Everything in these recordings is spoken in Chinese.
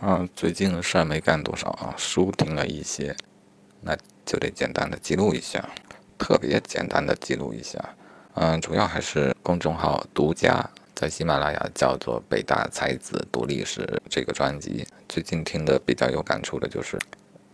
啊，最近事儿没干多少啊，书听了一些，那就得简单的记录一下，特别简单的记录一下。嗯，主要还是公众号独家在喜马拉雅叫做“北大才子读历史”这个专辑，最近听的比较有感触的就是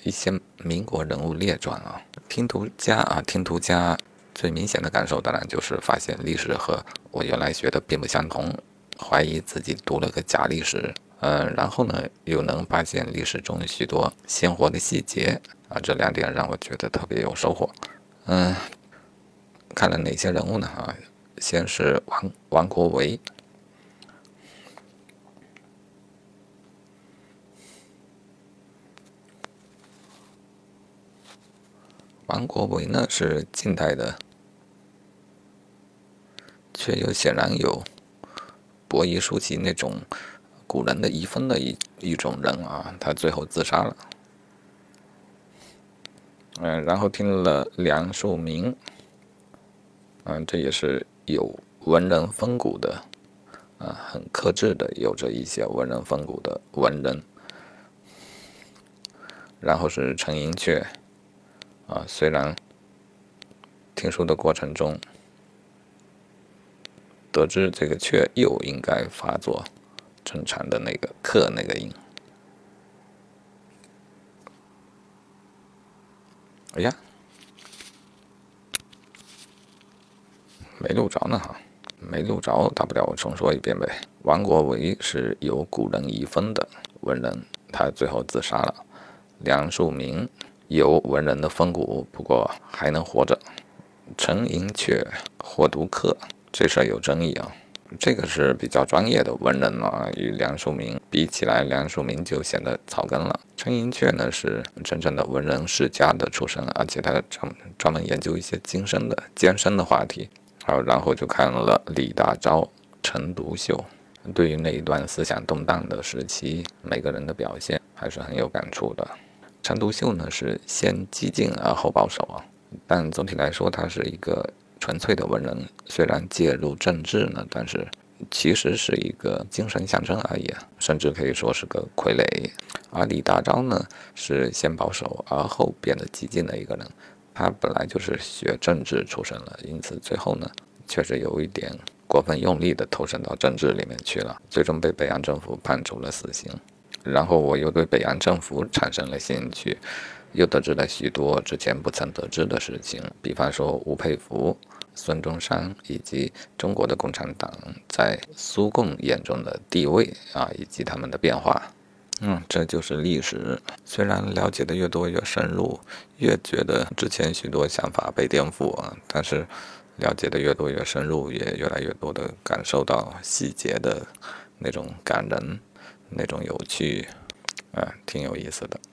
一些民国人物列传啊。听独家啊，听独家最明显的感受当然就是发现历史和我原来学的并不相同。怀疑自己读了个假历史，嗯，然后呢，又能发现历史中许多鲜活的细节啊，这两点让我觉得特别有收获。嗯，看了哪些人物呢？啊，先是王王国维，王国维呢是近代的，却又显然有。博夷书籍那种古人的遗风的一一种人啊，他最后自杀了。嗯，然后听了梁漱溟，嗯，这也是有文人风骨的，啊，很克制的，有着一些文人风骨的文人。然后是陈寅恪，啊，虽然听书的过程中。得知这个雀又应该发作正常的那个克那个音，哎呀，没录着呢哈，没录着，大不了我重说一遍呗。王国维是有古人遗风的文人，他最后自杀了。梁漱溟有文人的风骨，不过还能活着。陈寅恪或读客。这事儿有争议啊，这个是比较专业的文人啊，与梁漱溟比起来，梁漱溟就显得草根了。陈寅恪呢是真正的文人世家的出身，而且他专专门研究一些精深的艰深的话题。好，然后就看了李大钊、陈独秀，对于那一段思想动荡的时期，每个人的表现还是很有感触的。陈独秀呢是先激进而后保守啊，但总体来说，他是一个。纯粹的文人虽然介入政治呢，但是其实是一个精神象征而已，甚至可以说是个傀儡。而李大钊呢，是先保守而后变得激进的一个人。他本来就是学政治出身了，因此最后呢，确实有一点过分用力的投身到政治里面去了，最终被北洋政府判处了死刑。然后我又对北洋政府产生了兴趣。又得知了许多之前不曾得知的事情，比方说吴佩孚、孙中山以及中国的共产党在苏共眼中的地位啊，以及他们的变化。嗯，这就是历史。虽然了解的越多越深入，越觉得之前许多想法被颠覆啊，但是了解的越多越深入，也越来越多的感受到细节的那种感人、那种有趣，啊，挺有意思的。